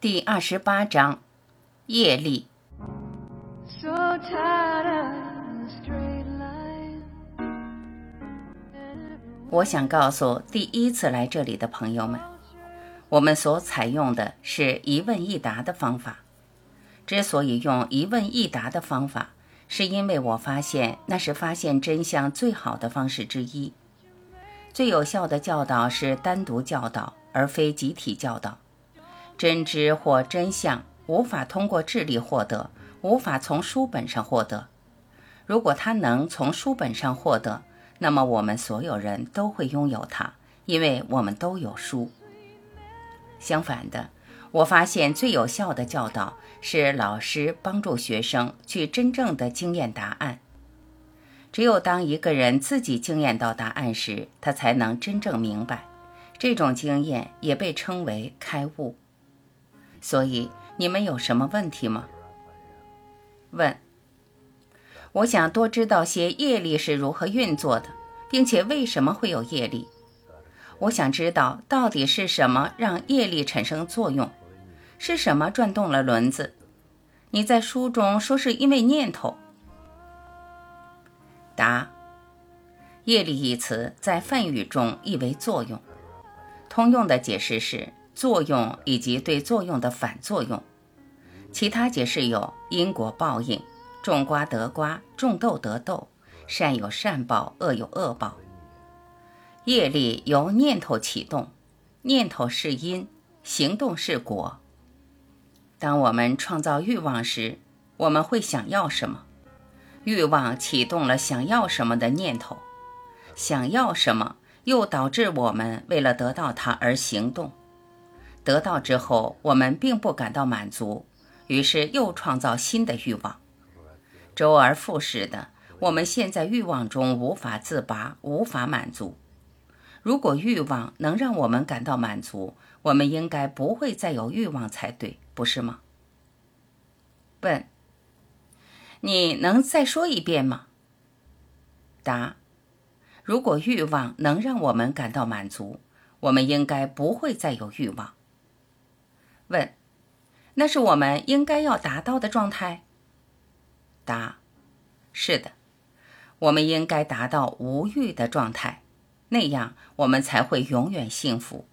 第二十八章，业力。我想告诉第一次来这里的朋友们，我们所采用的是一问一答的方法。之所以用一问一答的方法，是因为我发现那是发现真相最好的方式之一。最有效的教导是单独教导，而非集体教导。真知或真相无法通过智力获得，无法从书本上获得。如果它能从书本上获得，那么我们所有人都会拥有它，因为我们都有书。相反的，我发现最有效的教导是老师帮助学生去真正的经验答案。只有当一个人自己经验到答案时，他才能真正明白。这种经验也被称为开悟。所以，你们有什么问题吗？问。我想多知道些业力是如何运作的，并且为什么会有业力。我想知道到底是什么让业力产生作用，是什么转动了轮子。你在书中说是因为念头。答：业力一词在梵语中意为作用，通用的解释是作用以及对作用的反作用。其他解释有因果报应。种瓜得瓜，种豆得豆，善有善报，恶有恶报。业力由念头启动，念头是因，行动是果。当我们创造欲望时，我们会想要什么？欲望启动了想要什么的念头，想要什么又导致我们为了得到它而行动。得到之后，我们并不感到满足，于是又创造新的欲望。周而复始的，我们陷在欲望中无法自拔，无法满足。如果欲望能让我们感到满足，我们应该不会再有欲望才对，不是吗？问：你能再说一遍吗？答：如果欲望能让我们感到满足，我们应该不会再有欲望。问：那是我们应该要达到的状态？答：是的，我们应该达到无欲的状态，那样我们才会永远幸福。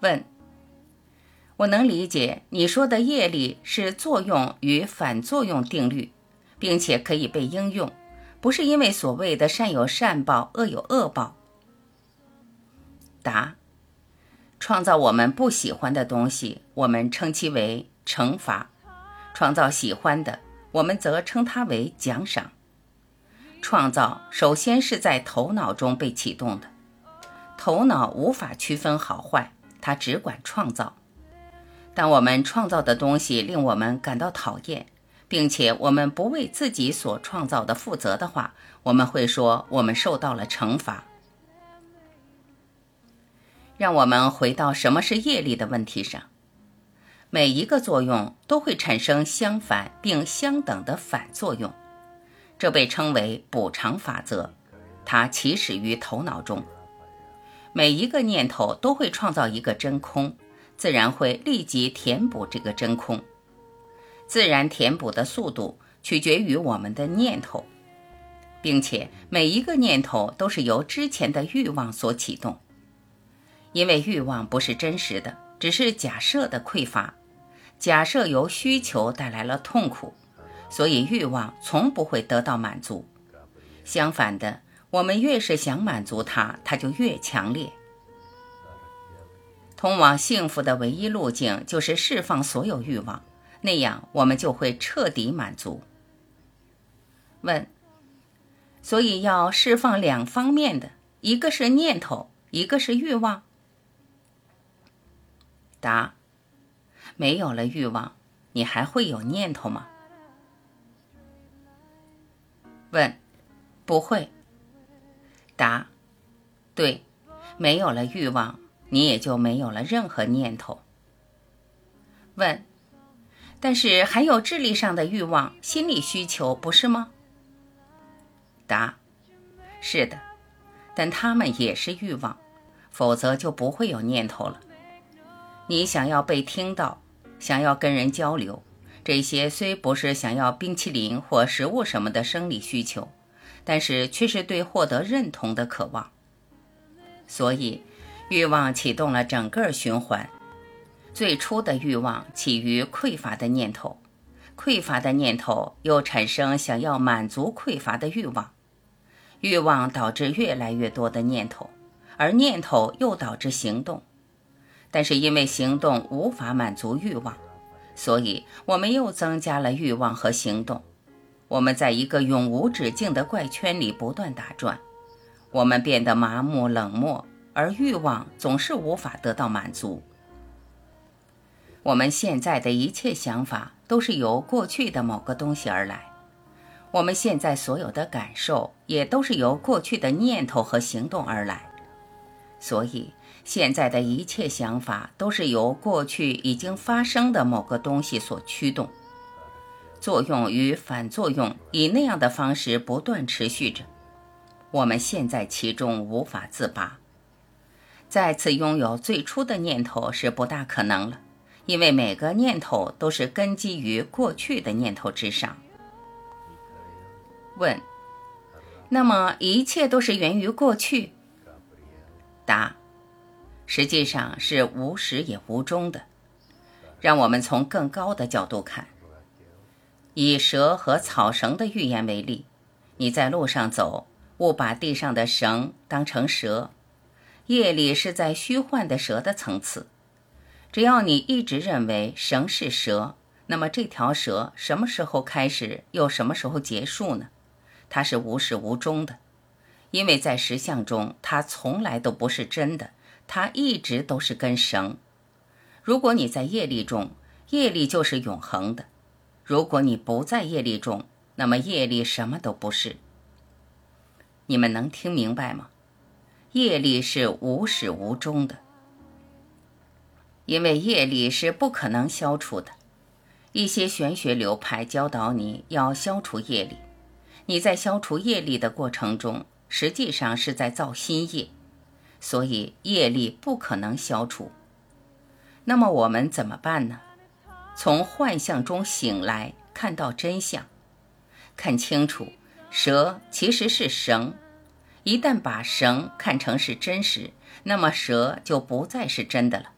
问：我能理解你说的业力是作用与反作用定律，并且可以被应用，不是因为所谓的善有善报，恶有恶报。答：创造我们不喜欢的东西，我们称其为惩罚；创造喜欢的。我们则称它为奖赏。创造首先是在头脑中被启动的，头脑无法区分好坏，它只管创造。当我们创造的东西令我们感到讨厌，并且我们不为自己所创造的负责的话，我们会说我们受到了惩罚。让我们回到什么是业力的问题上。每一个作用都会产生相反并相等的反作用，这被称为补偿法则。它起始于头脑中。每一个念头都会创造一个真空，自然会立即填补这个真空。自然填补的速度取决于我们的念头，并且每一个念头都是由之前的欲望所启动。因为欲望不是真实的，只是假设的匮乏。假设由需求带来了痛苦，所以欲望从不会得到满足。相反的，我们越是想满足它，它就越强烈。通往幸福的唯一路径就是释放所有欲望，那样我们就会彻底满足。问：所以要释放两方面的，一个是念头，一个是欲望？答。没有了欲望，你还会有念头吗？问，不会。答，对，没有了欲望，你也就没有了任何念头。问，但是还有智力上的欲望、心理需求，不是吗？答，是的，但他们也是欲望，否则就不会有念头了。你想要被听到，想要跟人交流，这些虽不是想要冰淇淋或食物什么的生理需求，但是却是对获得认同的渴望。所以，欲望启动了整个循环。最初的欲望起于匮乏的念头，匮乏的念头又产生想要满足匮乏的欲望，欲望导致越来越多的念头，而念头又导致行动。但是因为行动无法满足欲望，所以我们又增加了欲望和行动。我们在一个永无止境的怪圈里不断打转，我们变得麻木冷漠，而欲望总是无法得到满足。我们现在的一切想法都是由过去的某个东西而来，我们现在所有的感受也都是由过去的念头和行动而来，所以现在的一切想法都是由过去已经发生的某个东西所驱动，作用与反作用以那样的方式不断持续着，我们现在其中无法自拔，再次拥有最初的念头是不大可能了。因为每个念头都是根基于过去的念头之上。问：那么一切都是源于过去？答：实际上是无始也无终的。让我们从更高的角度看，以蛇和草绳的寓言为例，你在路上走，误把地上的绳当成蛇，夜里是在虚幻的蛇的层次。只要你一直认为绳是蛇，那么这条蛇什么时候开始，又什么时候结束呢？它是无始无终的，因为在实相中，它从来都不是真的，它一直都是根绳。如果你在业力中，业力就是永恒的；如果你不在业力中，那么业力什么都不是。你们能听明白吗？业力是无始无终的。因为业力是不可能消除的，一些玄学流派教导你要消除业力，你在消除业力的过程中，实际上是在造新业，所以业力不可能消除。那么我们怎么办呢？从幻象中醒来，看到真相，看清楚，蛇其实是绳，一旦把绳看成是真实，那么蛇就不再是真的了。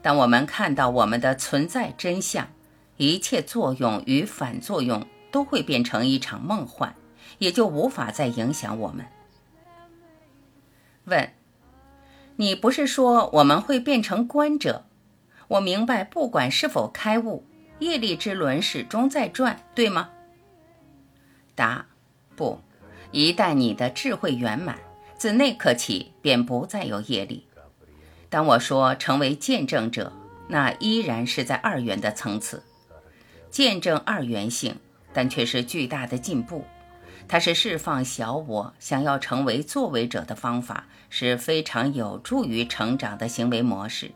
当我们看到我们的存在真相，一切作用与反作用都会变成一场梦幻，也就无法再影响我们。问：你不是说我们会变成观者？我明白，不管是否开悟，业力之轮始终在转，对吗？答：不，一旦你的智慧圆满，自那刻起便不再有业力。当我说成为见证者，那依然是在二元的层次，见证二元性，但却是巨大的进步。它是释放小我想要成为作为者的方法，是非常有助于成长的行为模式。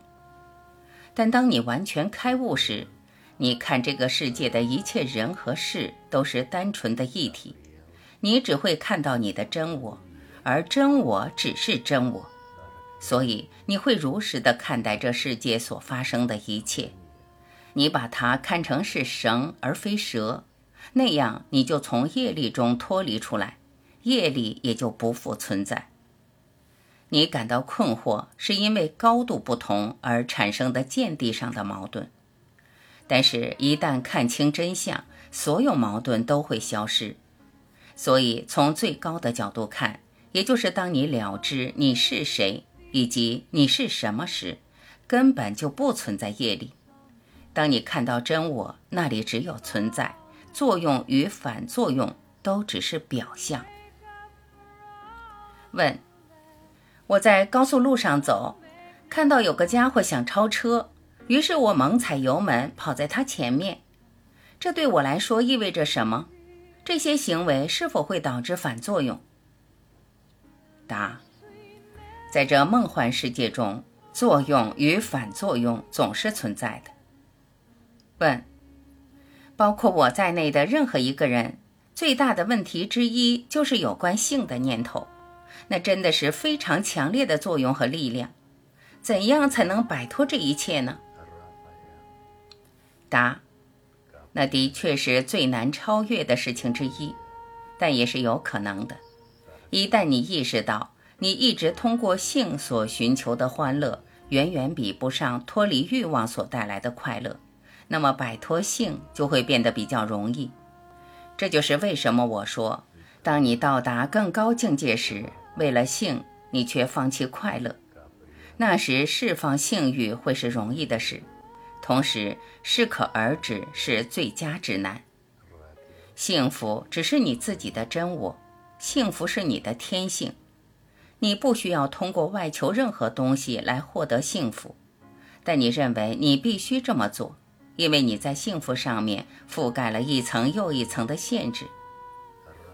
但当你完全开悟时，你看这个世界的一切人和事都是单纯的一体，你只会看到你的真我，而真我只是真我。所以你会如实的看待这世界所发生的一切，你把它看成是绳而非蛇，那样你就从业力中脱离出来，业力也就不复存在。你感到困惑，是因为高度不同而产生的见地上的矛盾，但是，一旦看清真相，所有矛盾都会消失。所以，从最高的角度看，也就是当你了知你是谁。以及你是什么时，根本就不存在业力。当你看到真我，那里只有存在，作用与反作用都只是表象。问：我在高速路上走，看到有个家伙想超车，于是我猛踩油门跑在他前面。这对我来说意味着什么？这些行为是否会导致反作用？答。在这梦幻世界中，作用与反作用总是存在的。问：包括我在内的任何一个人，最大的问题之一就是有关性的念头，那真的是非常强烈的作用和力量。怎样才能摆脱这一切呢？答：那的确是最难超越的事情之一，但也是有可能的。一旦你意识到你一直通过性所寻求的欢乐，远远比不上脱离欲望所带来的快乐，那么摆脱性就会变得比较容易。这就是为什么我说，当你到达更高境界时，为了性，你却放弃快乐，那时释放性欲会是容易的事，同时适可而止是最佳指南。幸福只是你自己的真我，幸福是你的天性。你不需要通过外求任何东西来获得幸福，但你认为你必须这么做，因为你在幸福上面覆盖了一层又一层的限制。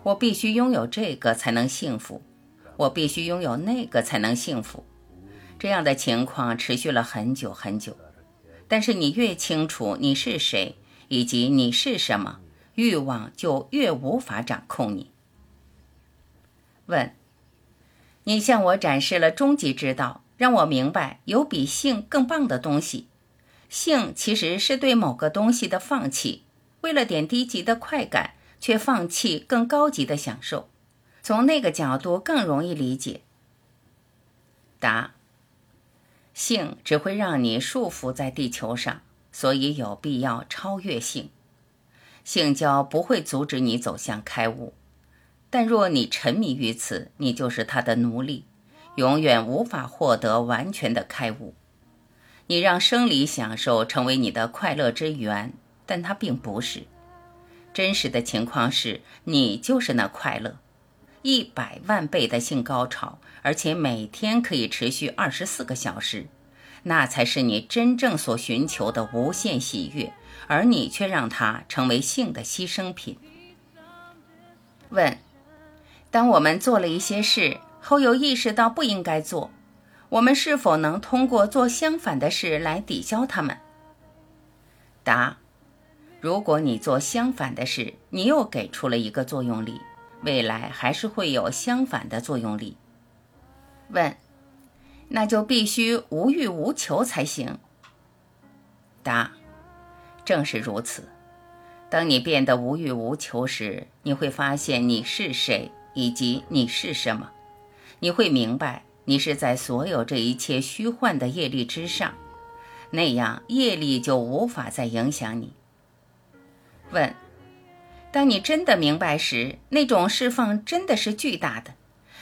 我必须拥有这个才能幸福，我必须拥有那个才能幸福。这样的情况持续了很久很久。但是你越清楚你是谁以及你是什么，欲望就越无法掌控你。问。你向我展示了终极之道，让我明白有比性更棒的东西。性其实是对某个东西的放弃，为了点低级的快感，却放弃更高级的享受。从那个角度更容易理解。答：性只会让你束缚在地球上，所以有必要超越性。性交不会阻止你走向开悟。但若你沉迷于此，你就是他的奴隶，永远无法获得完全的开悟。你让生理享受成为你的快乐之源，但它并不是。真实的情况是你就是那快乐，一百万倍的性高潮，而且每天可以持续二十四个小时，那才是你真正所寻求的无限喜悦，而你却让它成为性的牺牲品。问。当我们做了一些事后，又意识到不应该做，我们是否能通过做相反的事来抵消它们？答：如果你做相反的事，你又给出了一个作用力，未来还是会有相反的作用力。问：那就必须无欲无求才行？答：正是如此。当你变得无欲无求时，你会发现你是谁。以及你是什么，你会明白，你是在所有这一切虚幻的业力之上，那样业力就无法再影响你。问：当你真的明白时，那种释放真的是巨大的，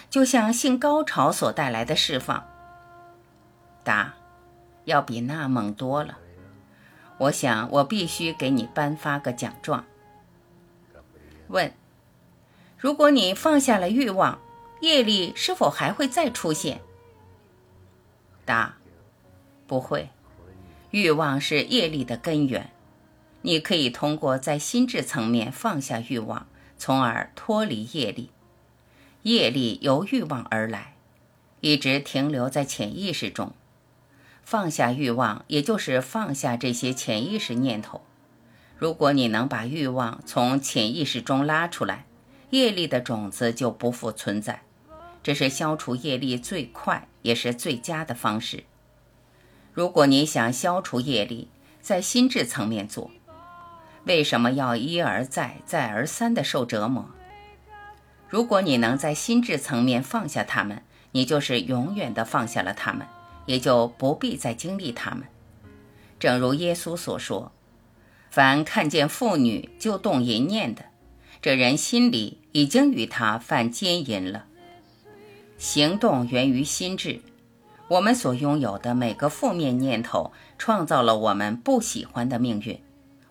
就像性高潮所带来的释放。答：要比那猛多了。我想，我必须给你颁发个奖状。问。如果你放下了欲望，业力是否还会再出现？答：不会。欲望是业力的根源。你可以通过在心智层面放下欲望，从而脱离业力。业力由欲望而来，一直停留在潜意识中。放下欲望，也就是放下这些潜意识念头。如果你能把欲望从潜意识中拉出来，业力的种子就不复存在，这是消除业力最快也是最佳的方式。如果你想消除业力，在心智层面做，为什么要一而再、再而三的受折磨？如果你能在心智层面放下他们，你就是永远的放下了他们，也就不必再经历他们。正如耶稣所说：“凡看见妇女就动淫念的。”这人心里已经与他犯奸淫了。行动源于心智，我们所拥有的每个负面念头创造了我们不喜欢的命运，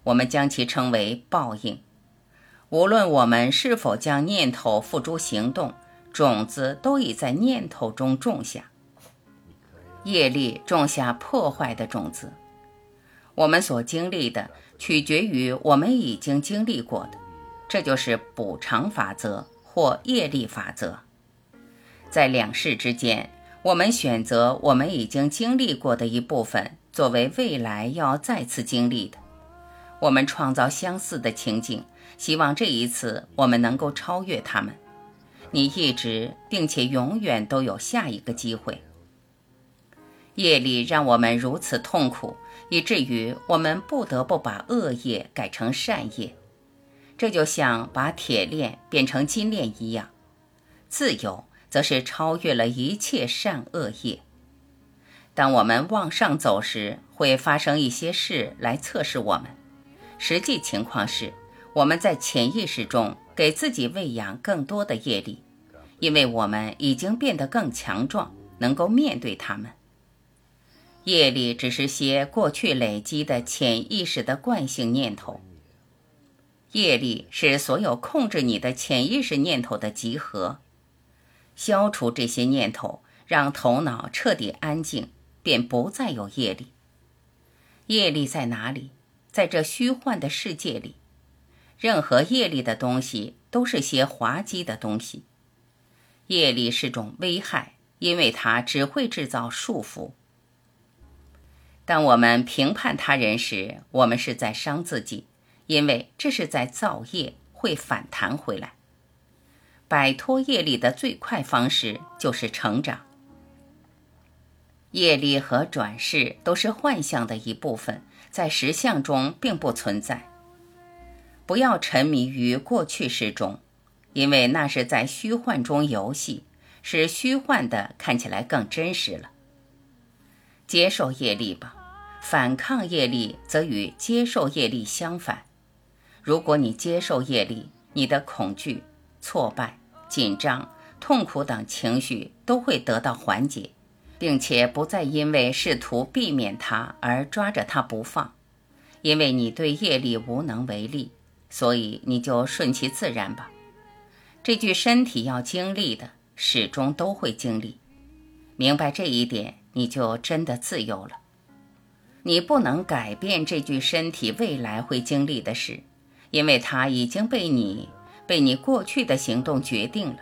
我们将其称为报应。无论我们是否将念头付诸行动，种子都已在念头中种下。业力种下破坏的种子，我们所经历的取决于我们已经经历过的。这就是补偿法则或业力法则。在两世之间，我们选择我们已经经历过的一部分作为未来要再次经历的。我们创造相似的情景，希望这一次我们能够超越他们。你一直并且永远都有下一个机会。业力让我们如此痛苦，以至于我们不得不把恶业改成善业。这就像把铁链变成金链一样。自由则是超越了一切善恶业。当我们往上走时，会发生一些事来测试我们。实际情况是，我们在潜意识中给自己喂养更多的业力，因为我们已经变得更强壮，能够面对他们。业力只是些过去累积的潜意识的惯性念头。业力是所有控制你的潜意识念头的集合。消除这些念头，让头脑彻底安静，便不再有业力。业力在哪里？在这虚幻的世界里，任何业力的东西都是些滑稽的东西。业力是种危害，因为它只会制造束缚。当我们评判他人时，我们是在伤自己，因为这是在造业，会反弹回来。摆脱业力的最快方式就是成长。业力和转世都是幻象的一部分，在实相中并不存在。不要沉迷于过去式中，因为那是在虚幻中游戏，使虚幻的看起来更真实了。接受业力吧。反抗业力则与接受业力相反。如果你接受业力，你的恐惧、挫败、紧张、痛苦等情绪都会得到缓解，并且不再因为试图避免它而抓着它不放。因为你对业力无能为力，所以你就顺其自然吧。这具身体要经历的，始终都会经历。明白这一点，你就真的自由了。你不能改变这具身体未来会经历的事，因为它已经被你被你过去的行动决定了。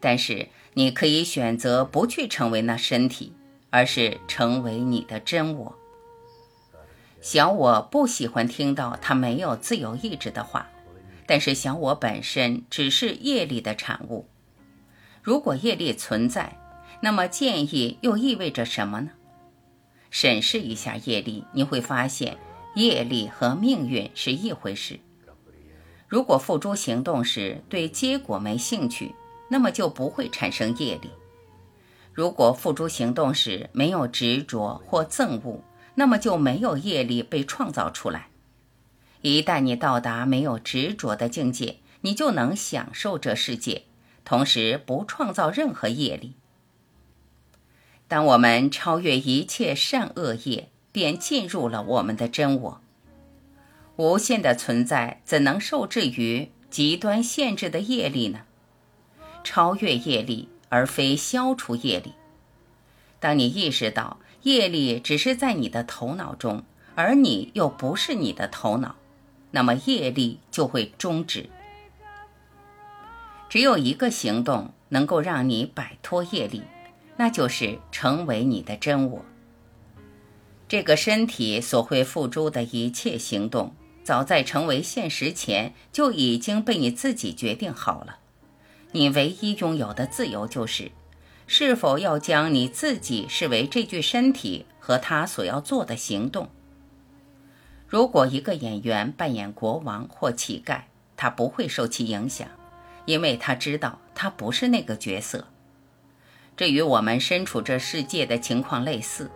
但是你可以选择不去成为那身体，而是成为你的真我。小我不喜欢听到他没有自由意志的话，但是小我本身只是业力的产物。如果业力存在，那么建议又意味着什么呢？审视一下业力，你会发现业力和命运是一回事。如果付诸行动时对结果没兴趣，那么就不会产生业力；如果付诸行动时没有执着或憎恶，那么就没有业力被创造出来。一旦你到达没有执着的境界，你就能享受这世界，同时不创造任何业力。当我们超越一切善恶业，便进入了我们的真我。无限的存在怎能受制于极端限制的业力呢？超越业力，而非消除业力。当你意识到业力只是在你的头脑中，而你又不是你的头脑，那么业力就会终止。只有一个行动能够让你摆脱业力。那就是成为你的真我。这个身体所会付诸的一切行动，早在成为现实前就已经被你自己决定好了。你唯一拥有的自由就是，是否要将你自己视为这具身体和他所要做的行动。如果一个演员扮演国王或乞丐，他不会受其影响，因为他知道他不是那个角色。这与我们身处这世界的情况类似，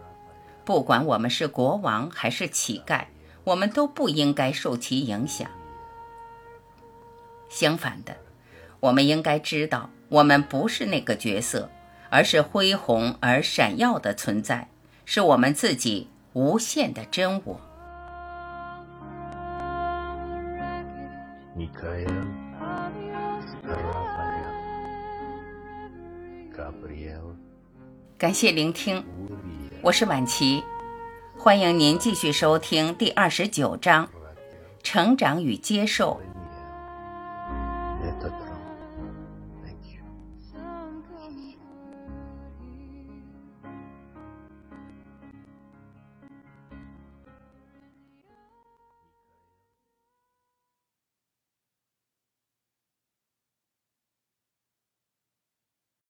不管我们是国王还是乞丐，我们都不应该受其影响。相反的，我们应该知道，我们不是那个角色，而是恢宏而闪耀的存在，是我们自己无限的真我。感谢聆听，我是晚琪，欢迎您继续收听第二十九章：成长与接受。